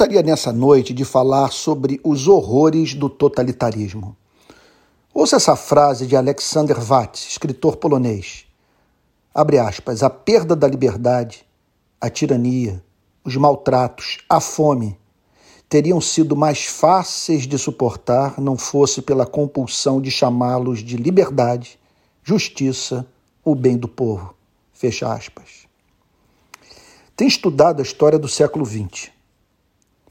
gostaria nessa noite de falar sobre os horrores do totalitarismo. Ouça essa frase de Alexander Watts, escritor polonês. Abre aspas, a perda da liberdade, a tirania, os maltratos, a fome teriam sido mais fáceis de suportar não fosse pela compulsão de chamá-los de liberdade, justiça, o bem do povo. Fecha aspas. Tem estudado a história do século XX.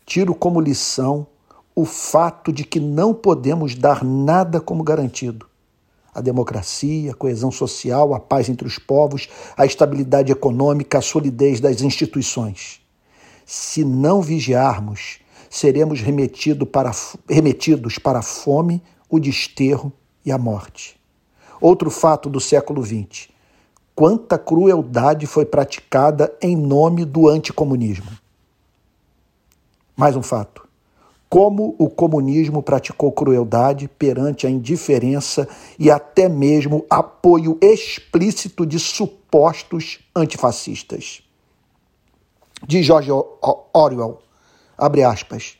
Tiro como lição o fato de que não podemos dar nada como garantido. A democracia, a coesão social, a paz entre os povos, a estabilidade econômica, a solidez das instituições. Se não vigiarmos, seremos remetido para, remetidos para a fome, o desterro e a morte. Outro fato do século XX quanta crueldade foi praticada em nome do anticomunismo. Mais um fato. Como o comunismo praticou crueldade perante a indiferença e até mesmo apoio explícito de supostos antifascistas. De George Orwell, abre aspas,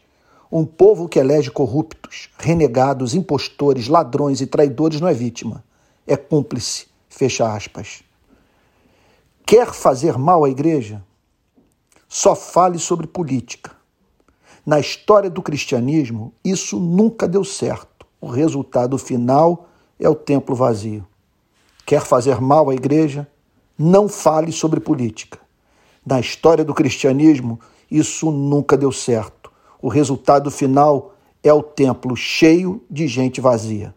um povo que elege corruptos, renegados, impostores, ladrões e traidores não é vítima, é cúmplice, fecha aspas. Quer fazer mal à igreja? Só fale sobre política. Na história do cristianismo, isso nunca deu certo. O resultado final é o templo vazio. Quer fazer mal à igreja? Não fale sobre política. Na história do cristianismo, isso nunca deu certo. O resultado final é o templo cheio de gente vazia.